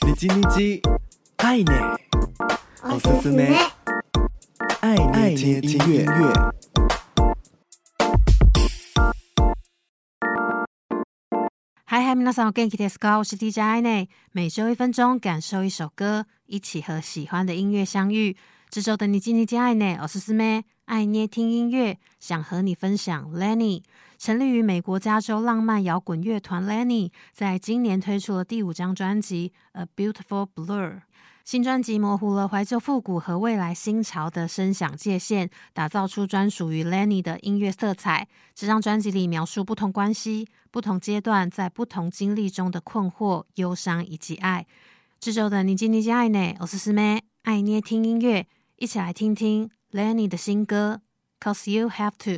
你叽你叽，爱捏，おすすめ，爱捏听音乐。嗨嗨，皆さんお元気ですか？我是 DJ 爱捏，每周一分钟，感受一首歌，一起和喜欢的音乐相遇。这周的你叽你叽，爱捏，おすすめ， 爱捏听音乐，想和你分享 Lenny。成立于美国加州浪漫摇滚乐团 Lenny，在今年推出了第五张专辑《A Beautiful Blur》。新专辑模糊了怀旧复古和未来新潮的声响界限，打造出专属于 Lenny 的音乐色彩。这张专辑里描述不同关系、不同阶段在不同经历中的困惑、忧伤以及爱。这周的你叽你叽爱捏，おすすめ爱捏听音乐，一起来听听 Lenny 的新歌《Cause You Have To》。